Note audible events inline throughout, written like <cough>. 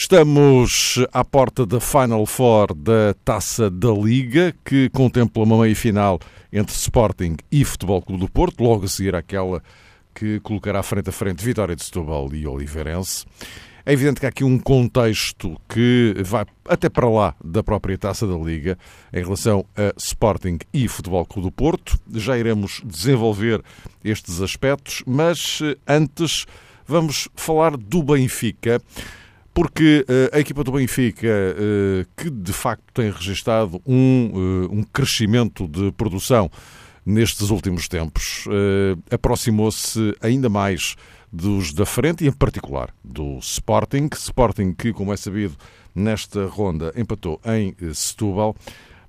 estamos à porta da Final Four da Taça da Liga, que contempla uma meia-final entre Sporting e Futebol Clube do Porto, logo a seguir àquela que colocará frente a frente Vitória de Setúbal e Oliveirense. É evidente que há aqui um contexto que vai até para lá da própria taça da Liga em relação a Sporting e Futebol Clube do Porto. Já iremos desenvolver estes aspectos, mas eh, antes vamos falar do Benfica porque uh, a equipa do Benfica, uh, que de facto tem registado um, uh, um crescimento de produção nestes últimos tempos, aproximou-se ainda mais dos da frente e, em particular, do Sporting. Sporting que, como é sabido, nesta ronda empatou em Setúbal.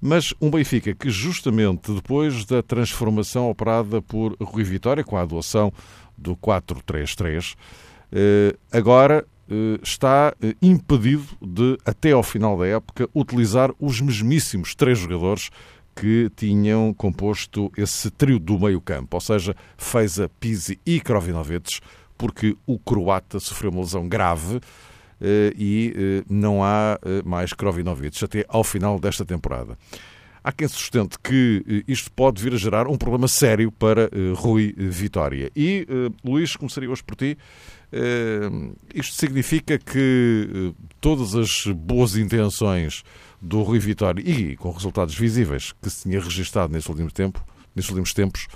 Mas um Benfica que, justamente depois da transformação operada por Rui Vitória, com a adoção do 4-3-3, eh, agora está impedido de, até ao final da época, utilizar os mesmíssimos três jogadores que tinham composto esse trio do meio-campo, ou seja, Feiza, Pizzi e Krovinovic, porque o croata sofreu uma lesão grave eh, e eh, não há eh, mais Krovinovic até ao final desta temporada. Há quem sustente que isto pode vir a gerar um problema sério para Rui Vitória. E, Luís, começaria hoje por ti. Isto significa que todas as boas intenções do Rui Vitória e com resultados visíveis que se tinha registado nesse último tempo, nesses últimos tempos,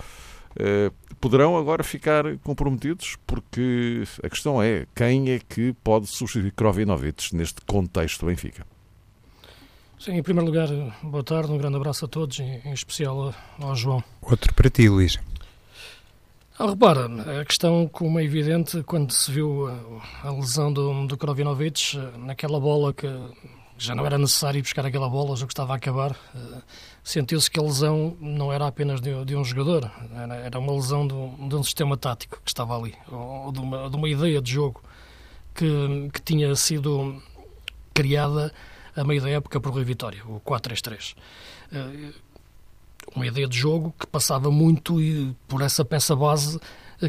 eh, poderão agora ficar comprometidos, porque a questão é quem é que pode substituir Krovinovic neste contexto Benfica. Sim, em primeiro lugar, boa tarde, um grande abraço a todos, em especial ao João. Outro para ti, Luís. Ah, repara, a questão, como é evidente, quando se viu a, a lesão do, do Krovinovic, naquela bola que já não era necessário ir buscar aquela bola, o jogo estava a acabar, uh, sentiu-se que a lesão não era apenas de, de um jogador, era, era uma lesão de um, de um, sistema tático que estava ali, ou de uma, de uma ideia de jogo que, que tinha sido criada a meio da época por Rui Vitória, o 4-3-3. Uh, uma ideia de jogo que passava muito por essa peça base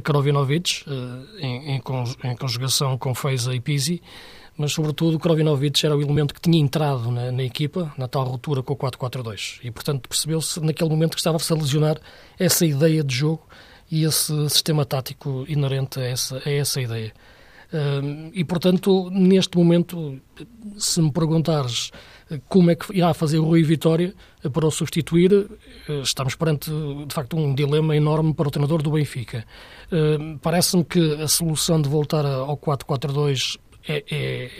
Krovinovic, uh, em, em, conjugação com Feiza e Pizzi, mas sobretudo Krovinovic era o elemento que tinha entrado na, na equipa, na tal ruptura com o 4-4-2. E, portanto, percebeu-se naquele momento que estava-se a lesionar essa ideia de jogo e esse sistema tático inerente a essa, a essa ideia. E, portanto, neste momento, se me perguntares como é que irá fazer o Rui Vitória para o substituir, eh, estamos perante, de facto, um dilema enorme para o treinador do Benfica. Parece-me que a solução de voltar ao 4-4-2 é, é,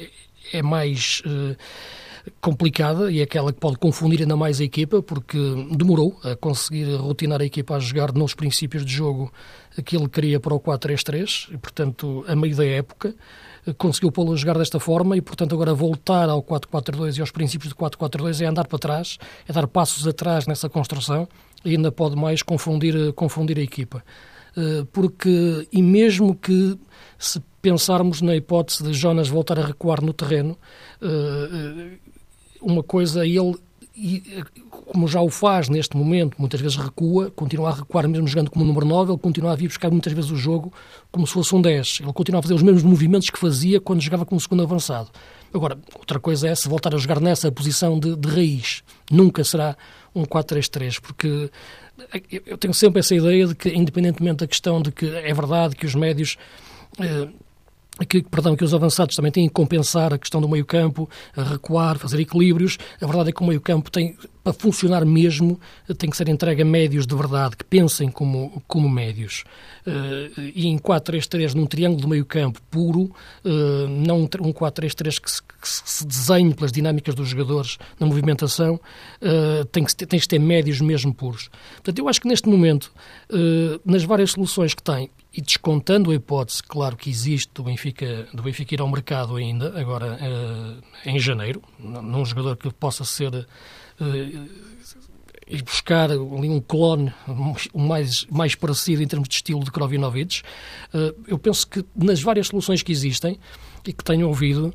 é mais complicada e é aquela que pode confundir ainda mais a equipa, porque demorou a conseguir rotinar a equipa a jogar nos princípios de jogo que ele queria para o 4-3-3, e portanto, a meio da época conseguiu pô-lo a jogar desta forma e, portanto, agora voltar ao 4-4-2 e aos princípios de 4-4-2 é andar para trás, é dar passos atrás nessa construção e ainda pode mais confundir, confundir a equipa. Eh, porque, e mesmo que se pensarmos na hipótese de Jonas voltar a recuar no terreno, eh, eh, uma coisa ele como já o faz neste momento, muitas vezes recua, continua a recuar mesmo jogando como número 9, ele continua a vir buscar muitas vezes o jogo como se fosse um 10. Ele continua a fazer os mesmos movimentos que fazia quando jogava como segundo avançado. Agora, outra coisa é se voltar a jogar nessa posição de, de raiz. Nunca será um 4-3-3, porque eu tenho sempre essa ideia de que, independentemente da questão de que é verdade que os médios eh, que, perdão, que os avançados também têm que compensar a questão do meio-campo, recuar, fazer equilíbrios. A verdade é que o meio-campo tem, para funcionar mesmo, tem que ser entregue a médios de verdade, que pensem como, como médios. Uh, e em 4-3-3, num triângulo de meio-campo puro, uh, não um 4-3-3 que, que, se desenhe pelas dinâmicas dos jogadores na movimentação, uh, tem, que, tem que ter médios mesmo puros. Portanto, eu acho que neste momento, nas várias soluções que tem, e descontando a hipótese, claro que existe, do Benfica, do Benfica ir ao mercado ainda, agora em janeiro, num jogador que possa ser e buscar ali um clone mais, mais parecido em termos de estilo de Krovinovic. Eu penso que nas várias soluções que existem, e que tenham ouvido,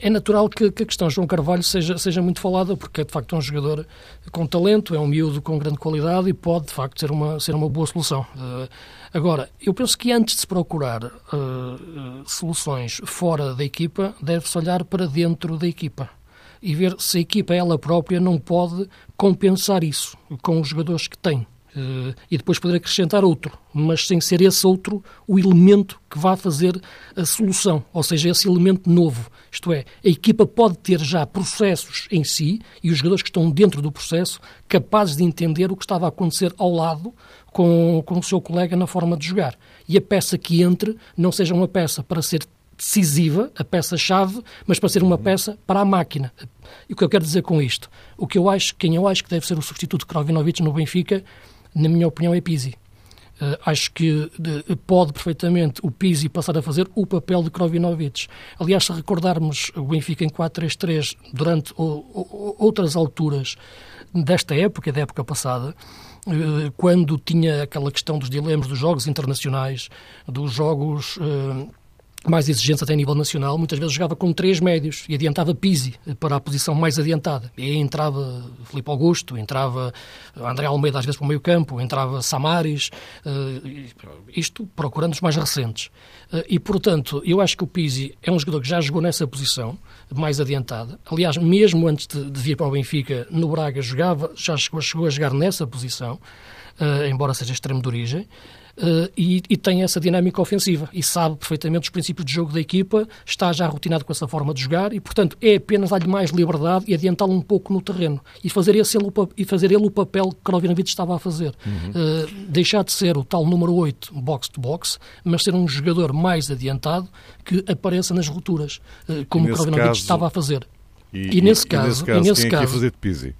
é natural que, a questão João Carvalho seja, seja muito falada, porque é de facto um jogador com talento, é um miúdo com grande qualidade e pode de facto ser uma, ser uma boa solução. Agora, eu penso que antes de se procurar soluções fora da equipa, deve-se olhar para dentro da equipa e ver se a equipa ela própria não pode compensar isso com os jogadores que tem. Uh, e depois poder acrescentar outro, mas sem ser esse outro o elemento que vá fazer a solução, ou seja, esse elemento novo. Isto é, a equipa pode ter já processos em si e os jogadores que estão dentro do processo capazes de entender o que estava a acontecer ao lado com, com o seu colega na forma de jogar. E a peça que entre não seja uma peça para ser decisiva, a peça-chave, mas para ser uma peça para a máquina. E o que eu quero dizer com isto? O que eu acho, quem eu acho que deve ser o substituto de Krovinovic no Benfica na minha opinião, é Pizzi. Uh, acho que de, pode perfeitamente o Pizzi passar a fazer o papel de Krovinovic. Aliás, se recordarmos o Benfica em 4-3-3 durante o, o, outras alturas desta época, da época passada, uh, quando tinha aquela questão dos dilemas dos jogos internacionais, dos jogos. Uh, mais exigentes até a nível nacional, muitas vezes jogava com três médios e adiantava Pisi para a posição mais adiantada. E aí entrava Filipe Augusto, entrava André Almeida às vezes para o meio campo, entrava Samaris, uh, isto procurando os mais recentes. Uh, e, portanto, eu acho que o Pisi é um jogador que já jogou nessa posição, mais adiantada. Aliás, mesmo antes de, vir para o Benfica, no Braga jogava, já chegou, a jogar nessa posição, uh, embora seja extremo de origem. Uh, e, e, tem essa dinâmica ofensiva e sabe perfeitamente os princípios de jogo da equipa, está já rotinado com essa forma de jogar e, portanto, é apenas dar-lhe mais liberdade e adiantá-lo um pouco no terreno e fazer, esse, e fazer ele o papel que Krovinovic estava a fazer. Uhum. Uh, deixar de ser o tal número 8 box-to-box, mas ser um jogador mais adiantado que apareça nas rupturas, uh, como Krovinovic caso... estava a fazer. E, e, nesse, caso, e nesse caso, e nesse caso, fazer de Pizzi?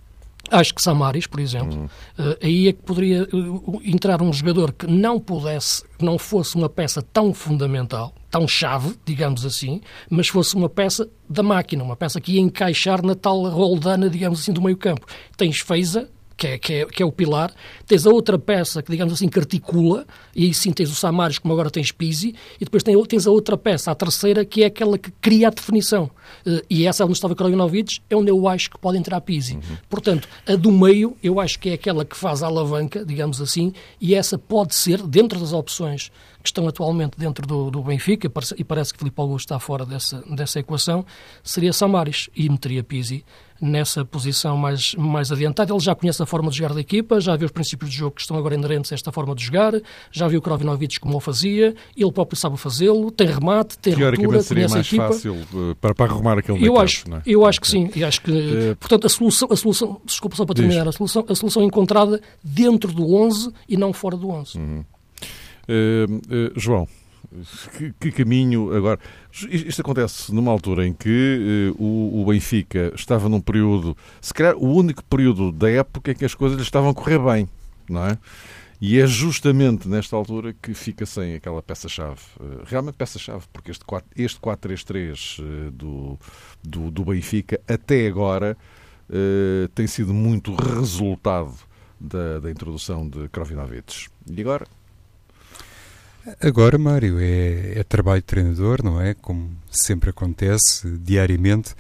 Acho que Samaris, por exemplo, uhum. uh, aí é que poderia uh, entrar um jogador que não pudesse, não fosse uma peça tão fundamental, tão chave, digamos assim, mas fosse uma peça da máquina, uma peça que ia encaixar na tal roldana, digamos assim, do meio campo. Tens Feiza, que é, que, é, que é o pilar, tens a outra peça que, digamos assim, que articula, e aí sim tens o Samaris, como agora tens Pisi, e depois tens a outra peça, a terceira, que é aquela que cria a definição. Eh, e essa é onde estava Krajinovic, é onde eu acho que pode entrar Pisi. Uhum. Portanto, a do meio, eu acho que é aquela que faz a alavanca, digamos assim, e essa pode ser, dentro das opções que estão atualmente dentro do, do Benfica, e parece que Filipe Augusto está fora dessa, dessa equação, seria Samaris, e meteria Pisi nessa posição mais, mais adiantada. Ele já conhece a forma de jogar da equipa, já viu os princípios de jogo que estão agora inerentes a esta forma de jogar, já viu o Krovinovic como o fazia, ele próprio sabe fazê-lo, tem remate, tem ruptura, seria mais fácil uh, para, para arrumar aquele eu acho, é? Eu acho que sim, e acho que, uh, portanto, a solução, a solução, desculpa só para terminar, a solução, a solução encontrada dentro do 11 e não fora do 11. Uhum. Uh, João, que, que, caminho agora? Isto acontece numa altura em que uh, o, o, Benfica estava num período, se calhar o único período da época em que as coisas lhe estavam a correr bem, não é? E é justamente nesta altura que fica sem aquela peça-chave. Uh, realmente peça-chave, porque este 4-3-3 este uh, do, do, do, Benfica até agora tem sido muito resultado da, da introdução de Krovinovic. E agora Agora, Mário, é, é, trabalho de treinador, não é? Como sempre acontece diariamente.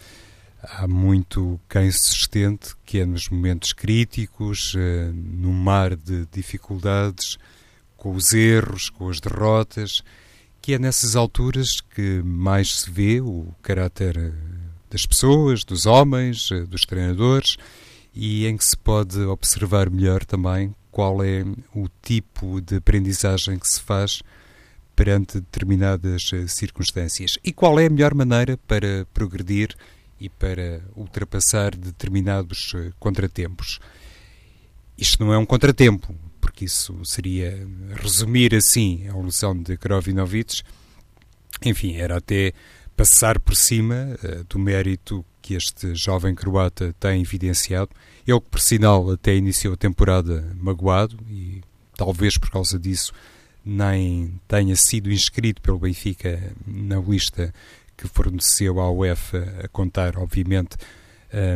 Há muito quem insistente que é nos momentos críticos, eh, no mar de dificuldades, com os erros, com as derrotas, que é nessas alturas que mais se vê o caráter eh, das pessoas, dos homens, eh, dos treinadores e em que se pode observar melhor também qual é o tipo de aprendizagem que se faz perante determinadas eh, circunstâncias e qual é a melhor maneira para progredir e para ultrapassar determinados eh, contratempos. Isto não é um contratempo, porque isso seria resumir assim a evolução de Krovinovich. Enfim, era até passar por cima uh, do mérito que este jovem croata tem evidenciado. Ele, por sinal, até iniciou a temporada magoado e talvez por causa disso nem tenha sido inscrito pelo Benfica na lista que forneceu à UEFA a contar, obviamente,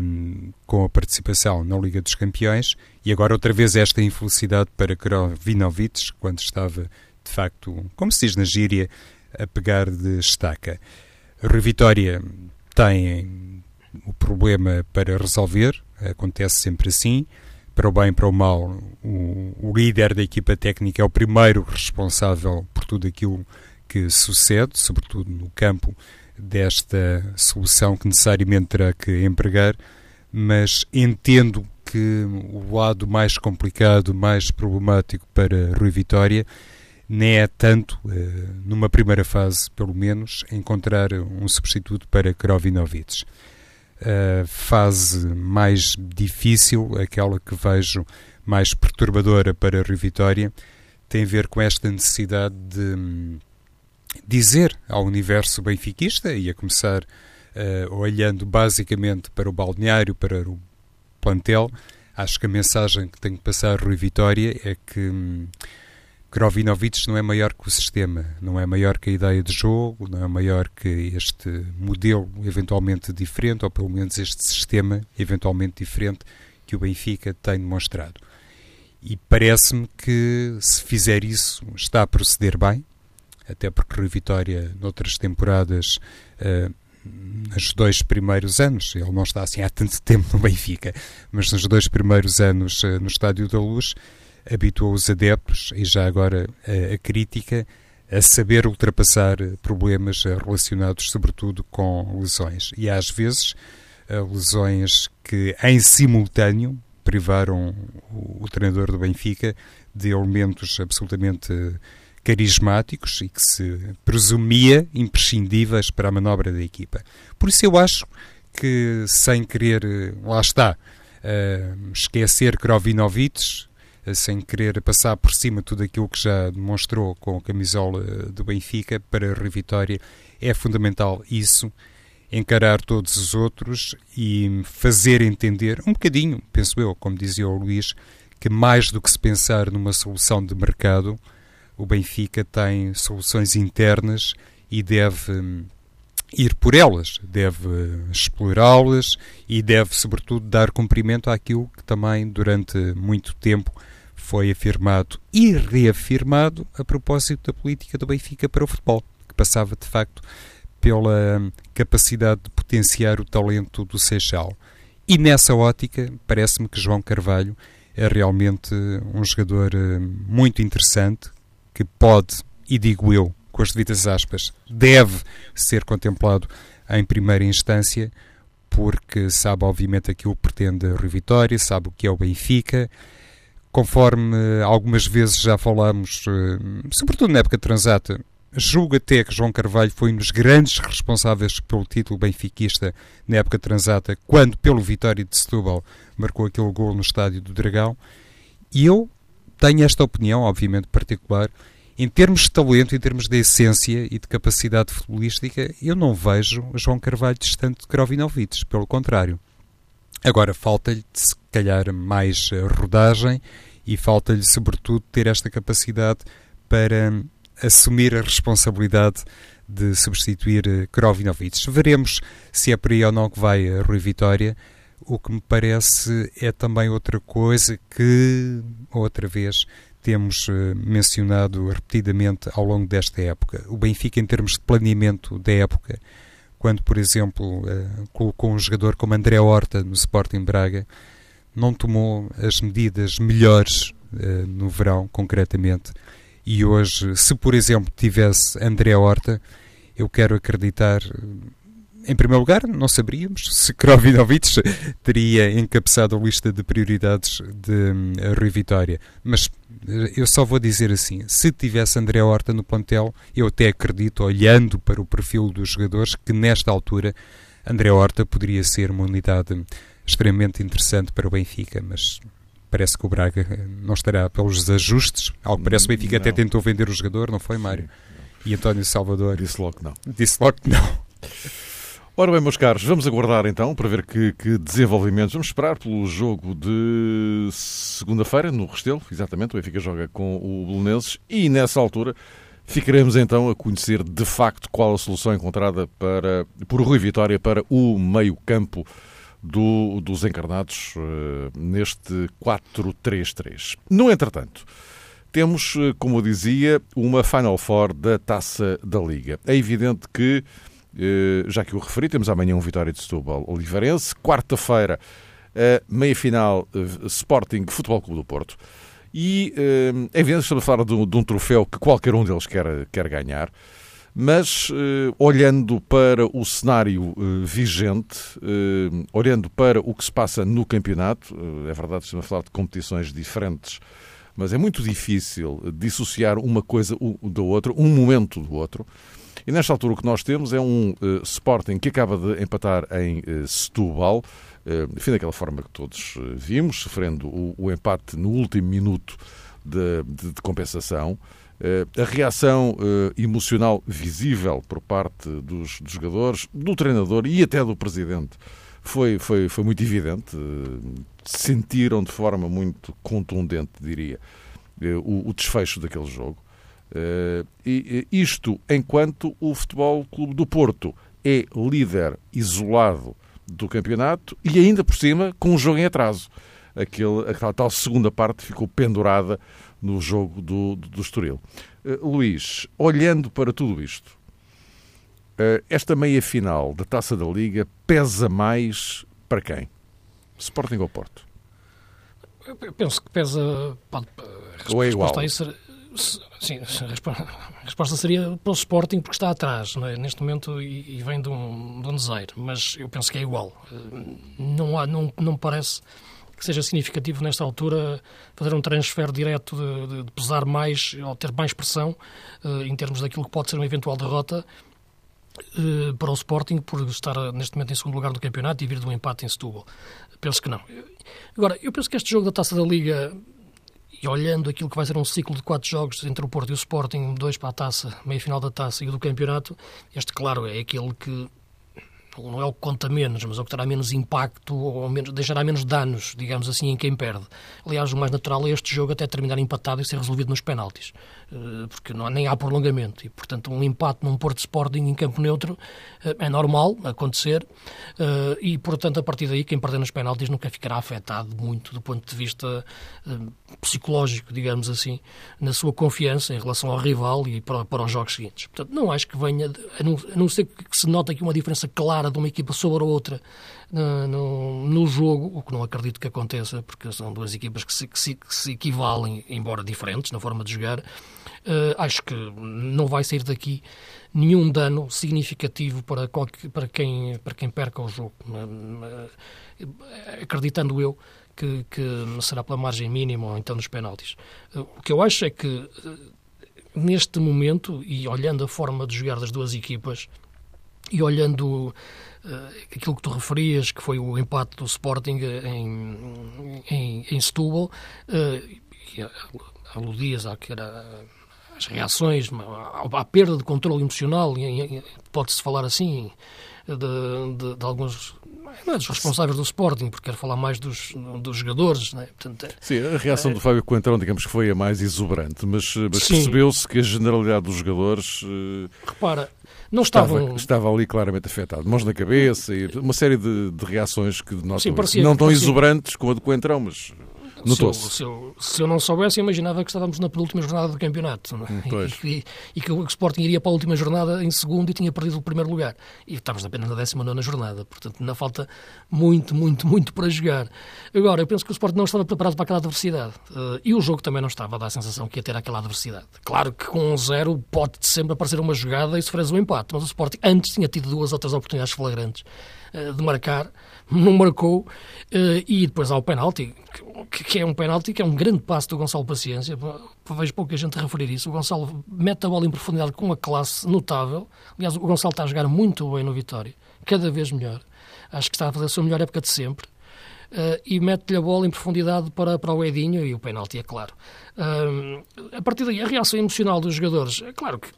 um, com a participação na Liga dos Campeões e agora outra vez esta infelicidade para Krovinovic, quando estava de facto, como se diz na gíria, a pegar de estaca. Rui Vitória tem o problema para resolver, acontece sempre assim, para o bem para o mal, o, o, líder da equipa técnica é o primeiro responsável por tudo aquilo que sucede, sobretudo no campo desta solução que necessariamente terá que empregar, mas entendo que o lado mais complicado, mais problemático para Rui Vitória nem é tanto, eh, numa primeira fase pelo menos, encontrar um substituto para Krovinovic. A fase mais difícil, aquela que vejo mais perturbadora para Rui Vitória, tem a ver com esta necessidade de hum, dizer ao universo benfiquista, e a começar uh, olhando basicamente para o balneário, para o plantel, acho que a mensagem que tenho que passar a Rui Vitória é que hum, Krovinovic não é maior que o sistema, não é maior que a ideia de jogo, não é maior que este modelo eventualmente diferente, ou pelo menos este sistema eventualmente diferente que o Benfica tem demonstrado. E parece-me que se fizer isso está a proceder bem, até porque Rui Vitória, noutras temporadas, uh, nos dois primeiros anos, ele não está assim há tanto tempo no Benfica, mas nos dois primeiros anos uh, no Estádio da Luz, habituou os adeptos, e já agora a, a crítica, a saber ultrapassar problemas relacionados sobretudo com lesões. E às vezes lesões que em simultâneo privaram o, o treinador do Benfica de elementos absolutamente carismáticos e que se presumia imprescindíveis para a manobra da equipa. Por isso eu acho que, sem querer, lá está, uh, esquecer Krovinovic, sem querer passar por cima tudo aquilo que já demonstrou com a camisola do Benfica para a Vitória, é fundamental isso, encarar todos os outros e fazer entender, um bocadinho, penso eu, como dizia o Luís, que mais do que se pensar numa solução de mercado, o Benfica tem soluções internas e deve hum, ir por elas, deve explorá-las e deve, sobretudo, dar cumprimento àquilo que também durante muito tempo foi afirmado e reafirmado a propósito da política do Benfica para o futebol, que passava de facto pela hum, capacidade de potenciar o talento do Seixal. E nessa ótica, parece-me que João Carvalho é realmente um jogador hum, muito interessante, que pode, e digo eu, com as devidas aspas, deve ser contemplado em primeira instância, porque sabe obviamente aquilo que pretende a Rui Vitória, sabe o que é o Benfica, conforme algumas vezes já falamos, eh, sobretudo na época transata, julgo até que João Carvalho foi um dos grandes responsáveis pelo título benfiquista na época transata, quando pelo Vitória de Setúbal marcou aquele gol no estádio do Dragão, e eu tenho esta opinião, obviamente particular, em termos de talento, em termos de essência e de capacidade futebolística, eu não vejo João Carvalho distante de Krovinovic, pelo contrário. Agora, falta-lhe, se calhar, mais eh, rodagem e falta-lhe, sobretudo, ter esta capacidade para hum, assumir a responsabilidade de substituir eh, Krovinovic. Veremos se é por aí ou não que vai a Rui Vitória. O que me parece é também outra coisa que, outra vez, temos eh, mencionado repetidamente ao longo desta época. O Benfica, em termos de planeamento da época, quando, por exemplo, eh, colocou um jogador como André Horta no Sporting Braga, não tomou as medidas melhores eh, no verão, concretamente. E hoje, se por exemplo tivesse André Horta, eu quero acreditar em primeiro lugar, não saberíamos se Krovinovic teria encabeçado a lista de prioridades de hum, Rui Vitória. Mas eh, eu só vou dizer assim: se tivesse André Horta no plantel, eu até acredito, olhando para o perfil dos jogadores, que nesta altura André Horta poderia ser uma unidade extremamente interessante para o Benfica. Mas parece que o Braga eh, não estará pelos ajustes. Ao que parece, o Benfica não. até tentou vender o jogador, não foi, Mário? Sim, e António Salvador. Disse logo que não. Disse logo que não. <laughs> Ora bem, meus caros, vamos aguardar então para ver que, que desenvolvimentos. Vamos esperar pelo jogo de segunda-feira no Restelo, exatamente. O Benfica joga com o Belenenses e nessa altura ficaremos então a conhecer de facto qual a solução encontrada para, por Rui Vitória para o meio-campo do, dos encarnados uh, neste 4-3-3. No entretanto, temos, como eu dizia, uma Final Four da Taça da Liga. É evidente que, já que o referi, temos amanhã um Vitória de Setúbal Oliveirense, quarta-feira a meia-final Sporting Futebol Clube do Porto. E é evidente que estamos a falar de um, troféu que qualquer um deles quer, quer ganhar. Mas, eh, olhando para o cenário eh, vigente, eh, olhando para o que se passa no campeonato, é verdade, estamos a falar de competições diferentes, mas é muito difícil dissociar uma coisa do outro, um momento do outro. E nesta altura o que nós temos é um uh, Sporting que acaba de empatar em uh, Setúbal, uh, enfim, daquela forma que todos vimos, sofrendo o, o, empate no último minuto de, de, de compensação. Eh, a reação eh, emocional visível por parte dos, dos, jogadores, do treinador e até do presidente foi, foi, foi muito evidente. Eh, sentiram de forma muito contundente, diria, o, o desfecho daquele jogo. E isto enquanto o Futebol Clube do Porto é líder isolado do campeonato e ainda por cima com um jogo em atraso. Aquele, aquela tal segunda parte ficou pendurada no jogo do, do Estoril. Uh, Luís, olhando para tudo isto, uh, esta meia-final da Taça da Liga pesa mais para quem? Sporting ou Porto? Eu penso que pesa... Pode, ou é igual? Ser, sim, a resposta seria para o Sporting porque está atrás, é? neste momento, e, vem de um, de um desaire, mas eu penso que é igual. Eh, não, há, não, não parece que seja significativo nesta altura fazer um transfer direto de, de, de pesar mais ou ter mais pressão uh, em termos daquilo que pode ser uma eventual derrota uh, para o Sporting por estar eh, neste momento em segundo lugar do campeonato e vir de um empate em Setúbal. Penso que não. Agora, eu penso que este jogo da Taça da Liga e olhando aquilo que vai ser um ciclo de quatro jogos entre o Porto e o Sporting, dois para a taça, meia final da taça e o do campeonato, este, claro, é aquele que não é o que conta menos, mas é o que terá menos impacto ou menos, deixará menos danos, digamos assim, em quem perde. Aliás, o mais natural é este jogo até terminar empatado e ser resolvido nos penaltis, porque não, nem há prolongamento. E, portanto, um empate num Porto Sporting em campo neutro eh, é normal acontecer eh, e, portanto, a partir daí, quem perder nos penaltis nunca ficará afetado muito do ponto de vista psicológico, digamos assim, na sua confiança em relação ao rival e para, para os jogos seguintes. Portanto, não acho que venha, a não, a não ser que se note aqui uma diferença clara de uma equipa sobre a outra no, no, jogo, o que não acredito que aconteça, porque são duas equipas que se, que se, que se equivalem, embora diferentes na forma de jogar. Uh, acho que não vai sair daqui nenhum dano significativo para, qualquer, para, quem, para quem perca o jogo. Uh, acreditando eu que, que, será pela margem mínima ou então nos penaltis. Uh, o que eu acho é que neste momento, e olhando a forma de jogar das duas equipas, e olhando uh, aquilo que tu referias, que foi o empate do Sporting em, em, em Setúbal, uh, e aludias à que era as reações, à, perda de controle emocional, pode-se falar assim, de, de, de alguns não é dos responsáveis do Sporting, porque quero falar mais dos, dos jogadores. Né? Portanto, é, Sim, a reação é, do Fábio Coentrão, digamos que foi a mais exuberante, mas, mas percebeu-se que a generalidade dos jogadores. Repara, não estavam... Estava, estava, ali claramente afetado. Mãos na cabeça e uma série de, de reações que nós não tão parecia. exuberantes como a do Coentrão, mas Notou-se. Se, eu, se eu não soubesse, imaginava que estávamos na penúltima jornada do campeonato. É? E, e, e, que o Sporting iria para a última jornada em segundo e tinha perdido o primeiro lugar. E estávamos apenas na 19 jornada. Portanto, ainda falta muito, muito, muito para jogar. Agora, eu penso que o Sporting não estava preparado para aquela adversidade. Uh, e o jogo também não estava a dar a sensação que ia ter aquela adversidade. Claro que com um zero pode sempre aparecer uma jogada e sofrer um empate. Mas o Sporting antes tinha tido duas outras oportunidades flagrantes de marcar <laughs> não marcou, eh, e depois há o penalti, que é um penalti que é um grande passo do Gonçalo Paciência, vejo pouca gente referir isso, o Gonçalo mete a bola em profundidade com uma classe notável, aliás o Gonçalo está a jogar muito bem no Vitória, cada vez melhor, acho que está a fazer a sua melhor época de sempre, uh, e mete-lhe a bola em profundidade para, para o Edinho e o penalti, é claro. Uh, a partir daí, a reação emocional dos jogadores, é claro que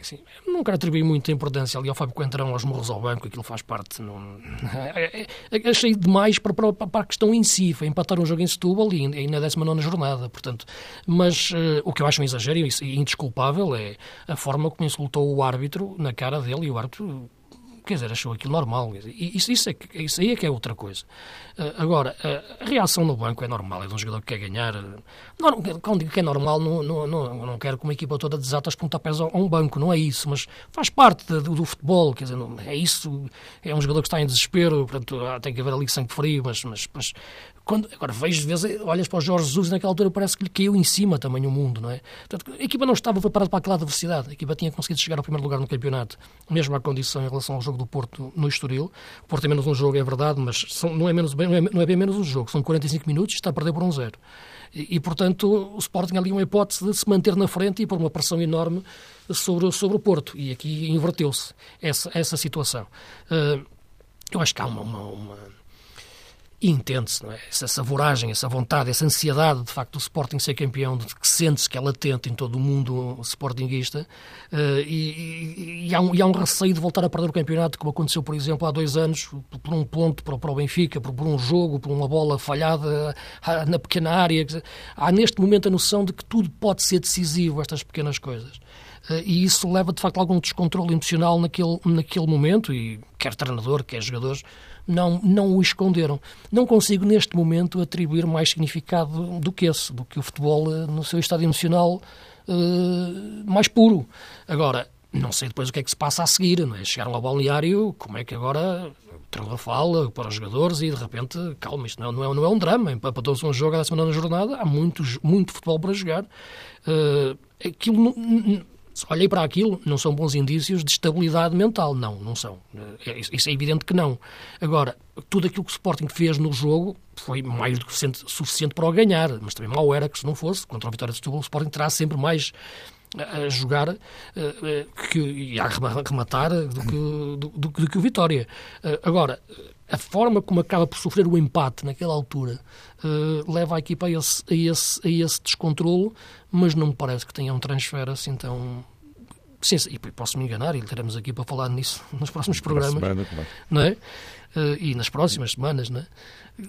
assim, não quero atribuir muita importância ali ao Fábio Coentrão, aos morros ao banco, aquilo faz parte. Não, <laughs> é, é, achei demais para, para, para, a questão em si, foi empatar um jogo em Setúbal e, e na 19 jornada, portanto. Mas uh, o que eu acho um exagero e indesculpável é a forma como insultou o árbitro na cara dele e o árbitro quer dizer, achou aquilo normal. Isso, isso, é, isso aí é que é outra coisa. Uh, agora, a reação no banco é normal, é de um jogador que quer ganhar. Não, quando digo que é normal, não, não, não, não quero que uma equipa toda desata as pontapés a um banco, não é isso, mas faz parte de, do, do, futebol, quer dizer, não, é isso, é um jogador que está em desespero, portanto, tem que haver ali sangue frio, mas, mas, mas quando, agora, vejo vezes, olhas para o Jorge Jesus naquela altura parece que lhe caiu em cima também o mundo, não é? Portanto, a equipa não estava preparada para aquela adversidade. A equipa tinha conseguido chegar ao primeiro lugar no campeonato, mesmo à condição em relação ao jogo do Porto no Estoril. O Porto é menos um jogo, é verdade, mas são, não, é menos, não, é, não é bem menos um jogo. São 45 minutos e está a perder por um zero. E, e, portanto, o Sporting ali uma hipótese de se manter na frente e pôr uma pressão enorme sobre, sobre o Porto. E aqui inverteu-se essa, essa situação. Uh, eu acho que há uma, uma, uma entende-se, não é? Essa, voragem, essa vontade, essa ansiedade, de facto, do Sporting ser campeão, de que sente-se que é latente em todo o mundo sportinguista, uh, e, e, e, há um, e, há um, receio de voltar a perder o campeonato, como aconteceu, por exemplo, há dois anos, por um ponto para, para o Benfica, por, por, um jogo, por uma bola falhada uh, na pequena área. Há neste momento a noção de que tudo pode ser decisivo, estas pequenas coisas. Uh, e isso leva, de facto, a algum descontrole emocional naquele, naquele momento, e quer treinador, quer jogadores, não, não o esconderam. Não consigo, neste momento, atribuir mais significado do que esse, do que o futebol eh, no seu estado emocional uh, mais puro. Agora, não sei depois o que é que se passa a seguir, não é? Chegaram ao balneário, como é que agora o treinador fala para os jogadores e de repente, calma, isto não, não, é, não é um drama, empatou-se um jogo à semana na jornada, há muito, muito futebol para jogar. Uh, aquilo olhei para aquilo, não são bons indícios de estabilidade mental. Não, não são. É, isso é evidente que não. Agora, tudo aquilo que o Sporting fez no jogo foi mais do que suficiente para o ganhar, mas também mal era que se não fosse, contra a Vitória de Setúbal, o Sporting terá sempre mais a jogar uh, que, e a rematar do que, do, do, do que o Vitória. Uh, agora, a forma como acaba por sofrer o empate naquela altura uh, leva a equipa a esse, a, esse, a esse descontrolo, mas não me parece que tenha um transfer assim tão. Sim, e posso me enganar, e teremos aqui para falar nisso <laughs> nos próximos programas. Semana, claro. não é? Uh, e nas próximas semanas, não é?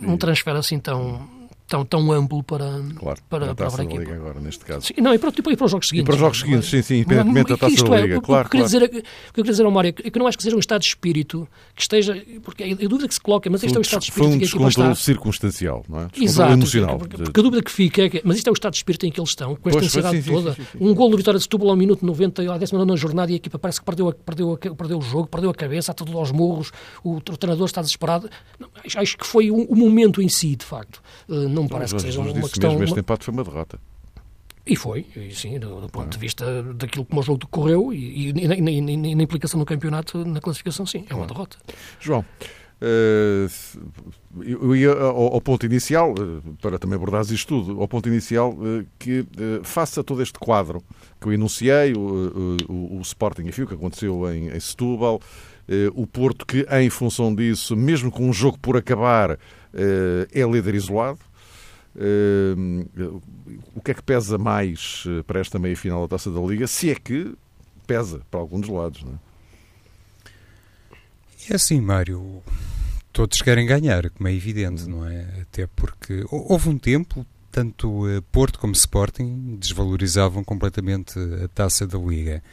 Um transfer assim tão tão, tão amplo para, claro, para, para a Liga agora, neste caso. Sim, não, e para, e para os jogos seguintes. E para os jogos seguintes, sim, sim, independentemente da Taça da é, Liga, o, claro. O que, claro. Dizer, o que eu queria dizer ao Mário é que eu não acho que seja um estado de espírito que esteja, porque a dúvida que se coloca, mas isto é o estado de espírito um que a está... circunstancial, não é? Exato, emocional. Porque, porque, a dúvida que fica é que, mas isto é o estado de espírito em que eles estão, com esta pois, ansiedade sim, toda. Sim, sim, um gol do Vitória de Setúbal ao minuto 90, à 19 jornada, e a equipa parece que perdeu, perdeu, perdeu o jogo, perdeu a cabeça, está tudo aos morros, o, treinador está desesperado. Acho que foi o, o, momento em si, de facto. Uh, não me parece que seja uma questão empate foi uma derrota. E foi, e sim, do, do ponto de vista daquilo como o jogo decorreu e, e, e, e, na implicação no campeonato, na classificação, sim, é uma derrota. João, uh, eu ia ao, ao, ponto inicial, uh, para também abordar isto tudo, ao ponto inicial, uh, que faça todo este quadro que eu enunciei, o, o, o Sporting enfim, o que aconteceu em, em Setúbal, o Porto que, em função disso, mesmo com um jogo por acabar, é líder isolado, Uh, o que é que pesa mais eh, para esta meia-final da Taça da Liga, se é que pesa para algum dos lados, não é? É assim, Mário, todos querem ganhar, como é evidente, não é? Até porque houve um tempo, tanto eh, Porto como Sporting desvalorizavam completamente a Taça da Liga.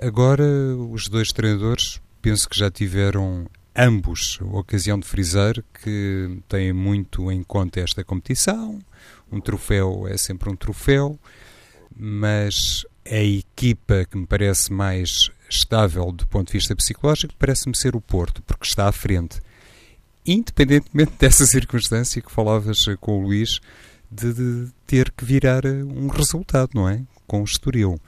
Agora, os dois treinadores penso que já tiveram ambos a ocasião de frisar que têm muito em conta esta competição. Um troféu é sempre um troféu, mas a equipa que me parece mais estável do ponto de vista psicológico parece-me ser o Porto, porque está à frente. Independentemente <laughs> dessa circunstância que falavas com o Luís, de, de ter que virar um resultado, não é? Com o Estoril.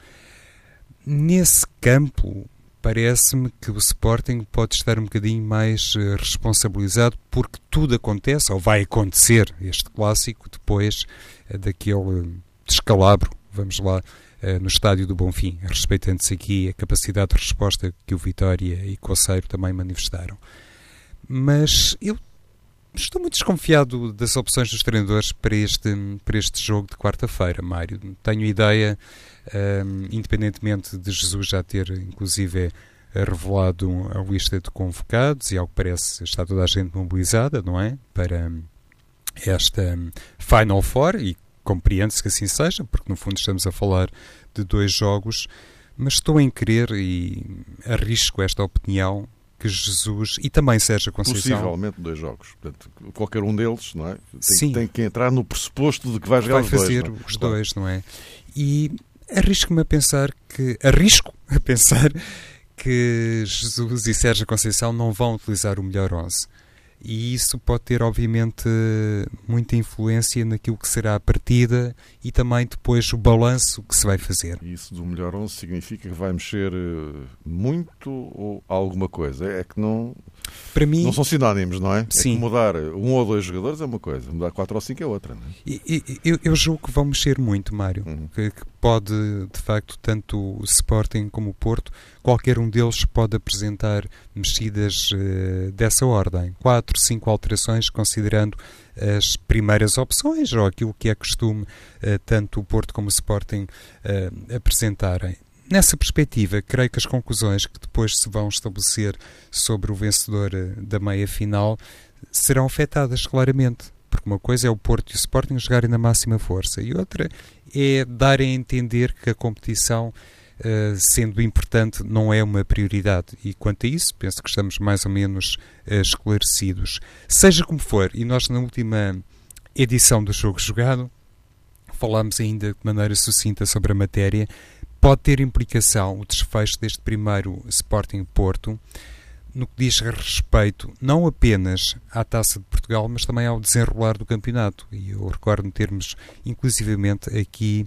Nesse campo, parece-me que o Sporting pode estar um bocadinho mais uh, responsabilizado porque tudo acontece, ou vai acontecer, este clássico, depois uh, daquele descalabro, vamos lá, uh, no estádio do Bonfim, respeitando-se aqui a capacidade de resposta que o Vitória e Coceiro também manifestaram. Mas eu estou muito desconfiado das opções dos treinadores para este, para este jogo de quarta-feira, Mário. Tenho ideia independentemente de Jesus já ter, inclusive, revelado a lista de convocados, e ao que parece está toda a gente mobilizada, não é? Para esta Final Four, e compreende-se que assim seja, porque no fundo estamos a falar de dois jogos, mas estou em querer e arrisco esta opinião que Jesus e também Sérgio Conceição. Possivelmente dois jogos. Portanto, qualquer um deles não é? tem, Sim. tem que entrar no pressuposto de que vai jogar vai os fazer dois. Não é? os dois, não é? E arrisco-me a pensar que. Arrisco a pensar que Jesus e Sérgio Conceição não vão utilizar o melhor 11 e isso pode ter, obviamente, muita influência naquilo que será a partida e também depois o balanço que se vai fazer. Isso do melhor 11 significa que vai mexer eh, muito ou alguma coisa? É que não. Para mim, não são sinónimos, não é? Sim. É mudar um ou dois jogadores é uma coisa, mudar quatro ou cinco é outra. Não é? eu, eu julgo que vão mexer muito, Mário. Uhum. Que, que, pode, de facto, tanto o Sporting como o Porto, qualquer um deles pode apresentar mexidas uh, dessa ordem. Quatro, cinco alterações, considerando as primeiras opções ou aquilo que é costume uh, tanto o Porto como o Sporting uh, apresentarem. Nessa perspectiva, creio que as conclusões que depois se vão estabelecer sobre o vencedor da meia final serão afetadas claramente. Porque uma coisa é o Porto e o Sporting jogarem na máxima força e outra é darem a entender que a competição, uh, sendo importante, não é uma prioridade. E quanto a isso, penso que estamos mais ou menos uh, esclarecidos. Seja como for, e nós na última edição do Jogo Jogado falámos ainda de maneira sucinta sobre a matéria, pode ter implicação o desfecho deste primeiro Sporting Porto no que diz respeito não apenas à Taça de Portugal, mas também ao desenrolar do campeonato. E eu recordo termos, inclusivamente, aqui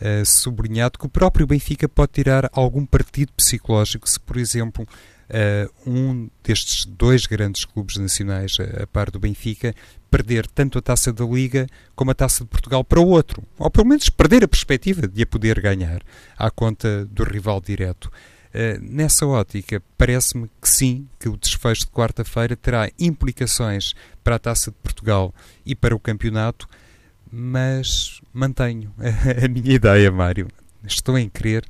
uh, sublinhado que o próprio Benfica pode tirar algum partido psicológico se, por exemplo, uh, um destes dois grandes clubes nacionais, a, a par do Benfica, perder tanto a Taça da Liga como a Taça de Portugal para o outro. Ou pelo menos perder a perspectiva de a poder ganhar à conta do rival direto. Eh, nessa ótica, parece-me que sim, que o desfecho de quarta-feira terá implicações para a Taça de Portugal e para o campeonato, mas mantenho a, <laughs> a minha ideia, Mário. Estou em crer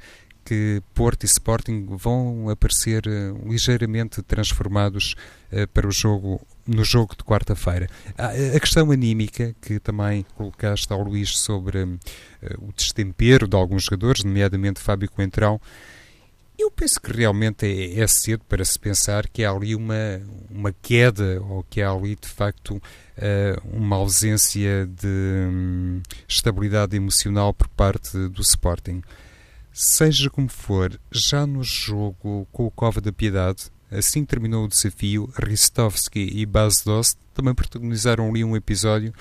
que Porto e Sporting vão aparecer uh, ligeiramente transformados uh, para o jogo no jogo de quarta-feira. A, a, questão anímica que também colocaste ao Luís sobre uh, o destempero de alguns jogadores, nomeadamente Fábio Coentrão, eu penso que realmente é, é, cedo para se pensar que há ali uma, uma queda ou que há ali de facto uh, uma ausência de um, estabilidade emocional por parte do Sporting. Seja como for, já no jogo com o Cova da Piedade, assim terminou o desafio, Ristovski e Bas Dost também protagonizaram ali um episódio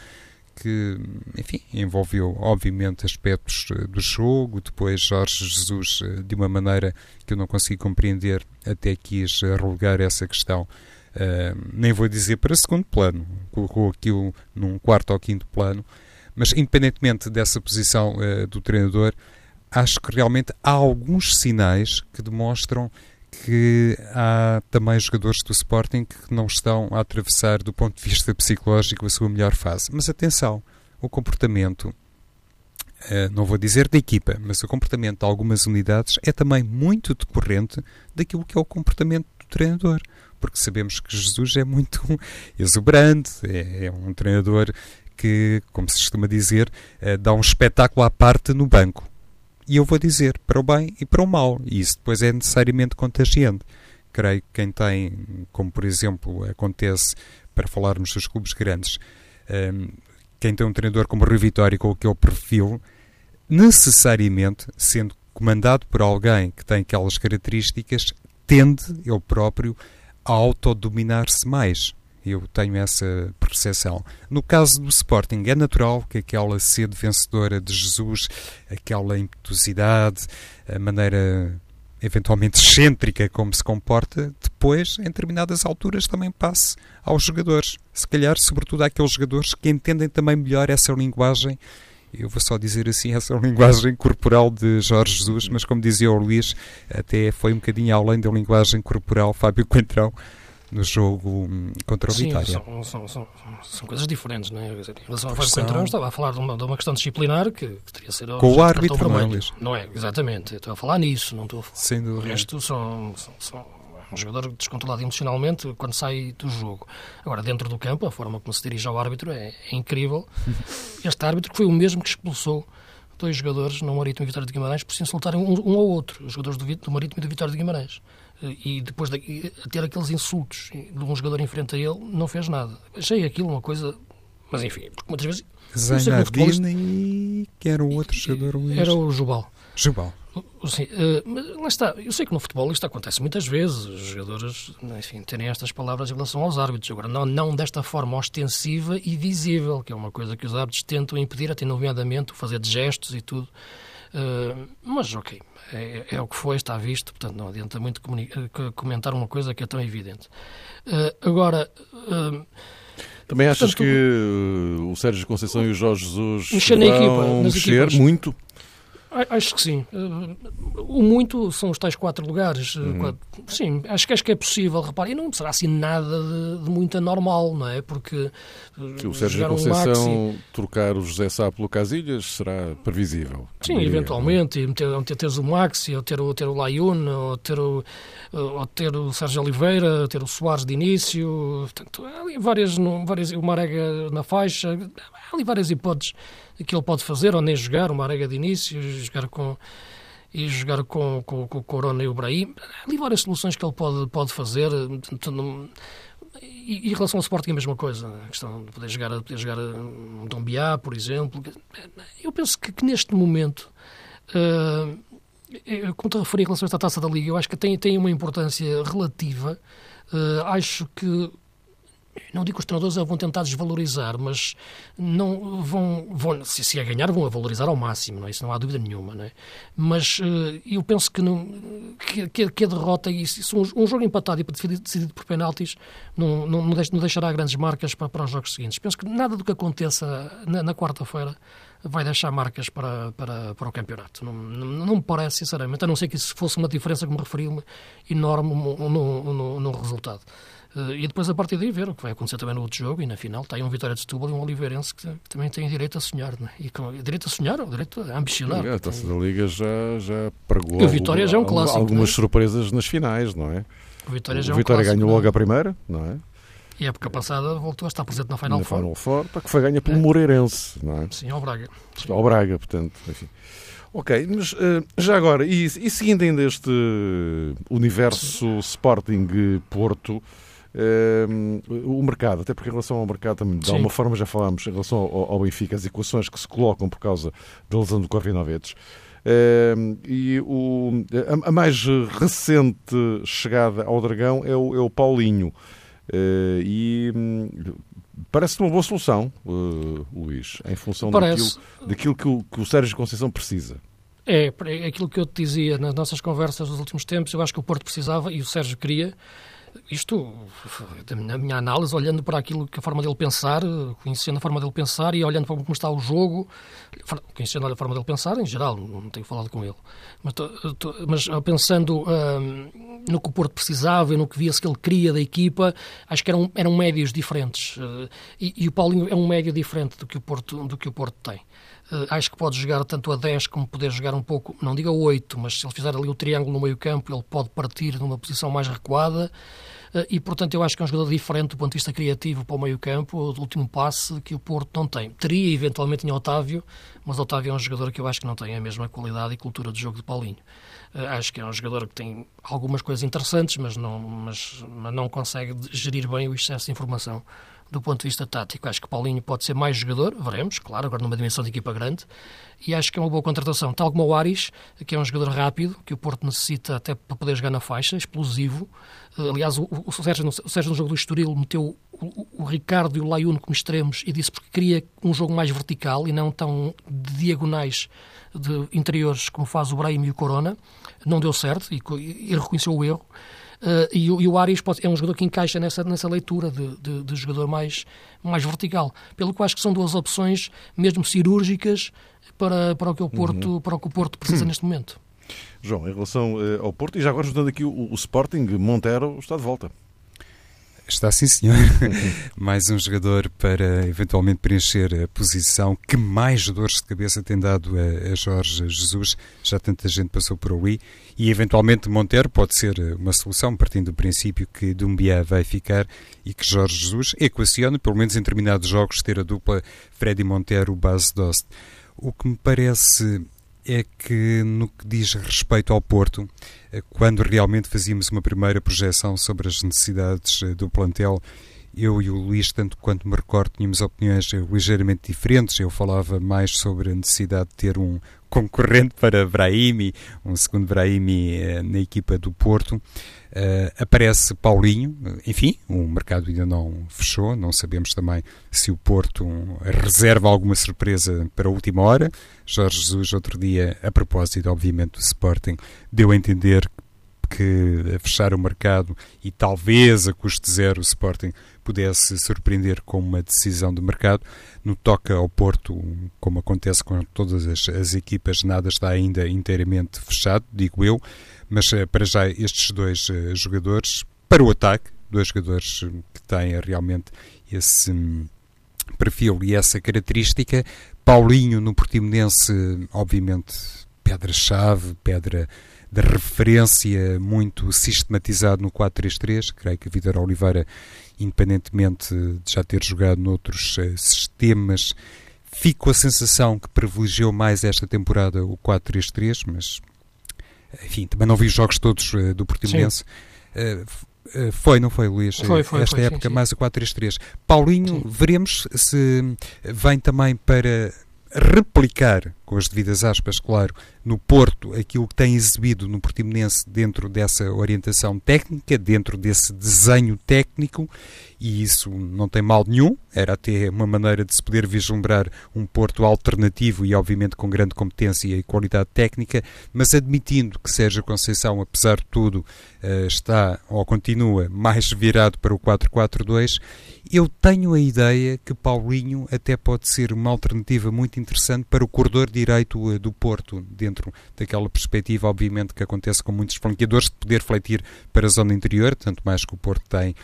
que, enfim, envolveu obviamente aspectos eh, do jogo, depois Jorge Jesus, eh, de uma maneira que eu não consegui compreender, até quis eh, relegar essa questão, uh, nem vou dizer para segundo plano, colocou aquilo num quarto ou quinto plano, mas independentemente dessa posição uh, do treinador, acho que realmente há alguns sinais que demonstram que há também jogadores do Sporting que não estão a atravessar, do ponto de vista psicológico, a sua melhor fase. Mas atenção, o comportamento, eh, não vou dizer da equipa, mas o comportamento de algumas unidades é também muito decorrente daquilo que é o comportamento do treinador. Porque sabemos que Jesus é muito <laughs> exuberante, é, é um treinador que, como se costuma dizer, eh, dá um espetáculo à parte no banco e eu vou dizer para o bem e para o mal, e isso depois é necessariamente contagiante. Creio que quem tem, como por exemplo acontece para falarmos dos clubes grandes, um, quem tem um treinador como o Rui Vitória com aquele perfil, necessariamente, sendo comandado por alguém que tem aquelas características, tende ele próprio a autodominar-se mais. Eu tenho essa percepção. No caso do Sporting, é natural que aquela sede vencedora de Jesus, aquela impetuosidade, a maneira eventualmente excêntrica como se comporta, depois, em determinadas alturas, também passe aos jogadores. Se calhar, sobretudo, àqueles jogadores que entendem também melhor essa linguagem eu vou só dizer assim, <laughs> essa linguagem corporal de Jorge Jesus, mas como dizia o Luís, até foi um bocadinho além da linguagem corporal Fábio Coentrão, no jogo hum, contra o Sim, Vitória. São, são, são, são, coisas diferentes, não é? Em relação ao Fábio Coentrão, estava a falar de uma, de uma questão disciplinar que, que teria ser Com o árbitro, é, Não é, exatamente. Estou a falar nisso, não estou a falar. Sem dúvida. O resto são, são, são um jogador descontrolado emocionalmente quando sai do jogo. Agora, dentro do campo, a forma como se dirige ao árbitro é, é incrível. <laughs> Este árbitro que foi o mesmo que expulsou dois jogadores no Marítimo e Vitória de Guimarães por se insultarem um, um ao outro, os jogadores do, do Marítimo e do Vitória de Guimarães. E depois de ter aqueles insultos de um jogador em frente a ele, não fez nada. Achei aquilo uma coisa. Mas enfim, porque muitas vezes. Zainadine, que era o outro jogador. Era o Jubal. Jubal. Sim, uh, mas lá está, eu sei que no futebol isto acontece muitas vezes, os jogadores, enfim, terem estas palavras em relação aos árbitros, agora não, não desta forma ostensiva e visível, que é uma coisa que os árbitros tentam impedir, até nomeadamente o fazer de gestos e tudo, uh, mas ok, é, é, o que foi, está visto, portanto não adianta muito comentar uma coisa que é tão evidente. Uh, agora... também achas Portanto, que o Sérgio Conceição e o Jorge Jesus mexer vão mexer equipas. muito? Acho que sim. O muito são os tais quatro lugares. Uhum. Quatro, sim, acho que, acho que é possível. Repare, e não será assim nada de, de muito anormal, não é? Porque. Se o Sérgio Conceição Maxi... trocar o José Sá pelo Casilhas será previsível. Sim, diria, eventualmente. E meter, ter, ter o Maxi, ou ter, ou ter o Layun, ou ter o, ou ter o Sérgio Oliveira, ter o Soares de início. Portanto, há ali várias, várias. O Marega na faixa. Há ali várias hipóteses que ele pode fazer, ou nem jogar, uma arega de início, jogar com e jogar com, com, com o Corona e o Brahim. Ali várias soluções que ele pode, pode fazer. E, em relação ao Sporting a mesma coisa. A questão de poder jogar, poder jogar um Dombiá, por exemplo. Eu penso que, que neste momento, uh, como te referi em relação a esta taça da Liga, eu acho que tem, tem uma importância relativa. Uh, acho que não digo que os treinadores vão tentar desvalorizar, mas não vão, vão se, se a ganhar, vão a valorizar ao máximo, não é? Isso não há dúvida nenhuma, não é? Mas uh, eu penso que, não, que, que, a derrota, e um, um jogo empatado e decidido por penaltis, não, não, não, deixará grandes marcas para, para os jogos seguintes. Penso que nada do que aconteça na, na quarta-feira vai deixar marcas para, para, para o campeonato. Não, não, não, me parece, sinceramente, a não ser que isso fosse uma diferença, como referi, enorme no, no, no, no resultado. Uh, e depois, a partir daí, ver o que vai acontecer também no outro jogo. E na final está aí um Vitória de Setúbal e um Oliveirense que, que também tem direito a sonhar. Né? E com, direito a sonhar ou direito a ambicionar. a Taça da Liga já, já pregou o Vitória já é um clássico, algumas é? surpresas nas finais, não é? O Vitória já o é um Vitória clássico, ganhou é? logo a primeira, não é? E a época passada voltou a estar presente na Final na Four. Final Four, que foi ganha pelo é. Moreirense, não é? Sim, ao Braga. Ao Braga, portanto, enfim. Ok, mas uh, já agora, e, e, seguindo ainda este universo Sim. Sporting Porto, o mercado, até porque em relação ao mercado, também, de alguma forma já falámos em relação ao, ao, Benfica, as equações que se colocam por causa da lesão do Corvinovetes. Uh, e o, a, a, mais recente chegada ao Dragão é o, é o Paulinho. Uh, e um, parece uma boa solução, uh, Luís, em função daquilo, daquilo que, o, que o Sérgio Conceição precisa. É, é aquilo que eu te dizia nas nossas conversas nos últimos tempos, eu acho que o Porto precisava e o Sérgio queria isto, na minha análise, olhando para aquilo que a forma dele pensar, conhecendo a forma dele pensar e olhando para como está o jogo, conhecendo a forma dele pensar, em geral, não tenho falado com ele, mas, mas pensando hum, no que o Porto precisava e no que via-se que ele queria da equipa, acho que eram, eram médios diferentes. Uh, e, e, o Paulinho é um médio diferente do que o Porto, do que o Porto tem. Uh, acho que pode jogar tanto a 10 como poder jogar um pouco, não diga 8, mas se ele fizer ali o triângulo no meio campo, ele pode partir numa posição mais recuada uh, e, portanto, eu acho que é um jogador diferente do ponto de vista criativo para o meio campo, o último passe que o Porto não tem. Teria, eventualmente, em Otávio, mas Otávio é um jogador que eu acho que não tem a mesma qualidade e cultura de jogo de Paulinho. Uh, acho que é um jogador que tem algumas coisas interessantes, mas não, mas, mas não consegue gerir bem o excesso de informação do ponto de vista tático. Acho que Paulinho pode ser mais jogador, veremos, claro, agora numa dimensão de equipa grande, e acho que é uma boa contratação. Tal como o Aris, que é um jogador rápido, que o Porto necessita até para poder jogar na faixa, explosivo. Aliás, o, o, Sérgio, o Sérgio no jogo do Estoril meteu o, o Ricardo e o Laiuno como extremos e disse porque queria um jogo mais vertical e não tão de diagonais de interiores como faz o Brahim e o Corona. Não deu certo e, e reconheceu o erro. Uh, e, e, o Arias pode, é um jogador que encaixa nessa, nessa leitura de, de, de, jogador mais, mais vertical. Pelo que acho que são duas opções, mesmo cirúrgicas, para, para, o, que o Porto, uhum. para o que o Porto precisa uhum. neste momento. João, em relação uh, ao Porto, e já agora juntando aqui o, o Sporting, Montero está de volta. Está sim, senhor. <laughs> mais um jogador para eventualmente preencher a posição que mais jogadores de cabeça tem dado a, a Jorge Jesus. Já tanta gente passou por ali. E eventualmente Monteiro pode ser uma solução, partindo do princípio que Dumbia vai ficar e que Jorge Jesus equaciona, pelo menos em determinados jogos, ter a dupla Freddy Monteiro, base Dost. O que me parece é que, no que diz respeito ao Porto, eh, quando realmente fazíamos uma primeira projeção sobre as necessidades eh, do plantel, eu e o Luís, tanto quanto me recordo, tínhamos opiniões ligeiramente diferentes. Eu falava mais sobre a necessidade de ter um concorrente para Brahimi, um segundo Brahimi eh, na equipa do Porto. Uh, aparece Paulinho, enfim, o mercado ainda não fechou, não sabemos também se o Porto reserva alguma surpresa para a última hora. Jorge Jesus, outro dia, a propósito, obviamente, do Sporting, deu a entender que a fechar o mercado e talvez a custo zero o Sporting pudesse surpreender com uma decisão de mercado. No toca ao Porto, como acontece com todas as, as equipas, nada está ainda inteiramente fechado, digo eu, mas eh, para já estes dois uh, jogadores, para o ataque, dois jogadores que têm realmente esse um, perfil e essa característica. Paulinho no Portimonense, obviamente, pedra-chave, pedra de referência muito sistematizado no 4-3-3. Creio que Vidar Oliveira, independentemente de já ter jogado noutros uh, sistemas, fico a sensação que privilegiou mais esta temporada o 4-3-3, mas enfim, também não vi os jogos todos uh, do Portimonense. Uh, foi, não foi, Luís? Foi, foi, Esta foi, época, sim, sim. mais o 4-3-3. Paulinho, sim. veremos se vem também para replicar, com as devidas aspas, claro, no Porto, aquilo que tem exibido no Portimonense dentro dessa orientação técnica, dentro desse desenho técnico, e isso não tem mal nenhum, era até uma maneira de se poder vislumbrar um Porto alternativo e, obviamente, com grande competência e qualidade técnica, mas admitindo que Sérgio Conceição, apesar de tudo, eh, está ou continua mais virado para o 4-4-2, eu tenho a ideia que Paulinho até pode ser uma alternativa muito interessante para o corredor direito eh, do Porto, dentro daquela perspectiva, obviamente, que acontece com muitos flanqueadores, de poder fletir para a zona interior, tanto mais que o Porto tem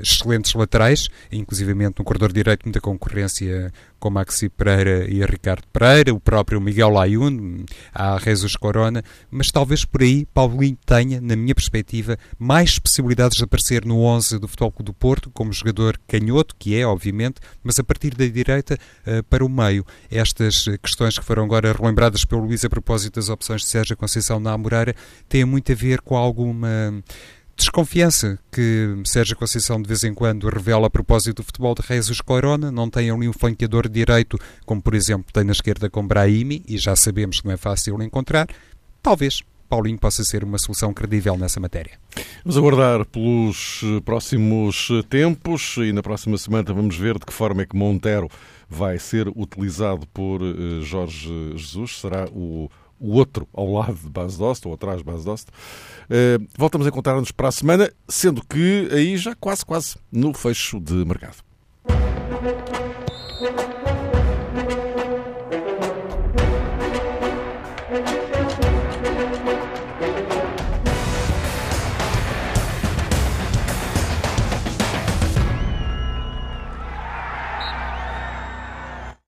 excelentes laterais, inclusivamente no corredor direito muita concorrência com Maxi Pereira e Ricardo Pereira, o próprio Miguel Layun, a Jesus Corona, mas talvez por aí Paulinho tenha, na minha perspectiva, mais possibilidades de aparecer no 11 do Futebol Clube do Porto, como jogador canhoto, que é, obviamente, mas a partir da direita uh, para o meio. Estas questões que foram agora relembradas pelo Luís a propósito das opções de Sérgio Conceição na Amoreira têm muito a ver com alguma desconfiança que Sérgio Conceição de vez em quando revela a propósito do futebol de Jesus Corona, não tem ali um flanqueador direito, como por exemplo tem na esquerda com Brahimi, e já sabemos que não é fácil encontrar, talvez Paulinho possa ser uma solução credível nessa matéria. Vamos aguardar pelos próximos tempos e na próxima semana vamos ver de que forma é que Montero vai ser utilizado por eh, Jorge Jesus. Será o o outro ao lado de Bas Dost, ou atrás de Bas Dost. Uh, voltamos a encontrar-nos para a semana, sendo que aí já quase, quase no fecho de mercado.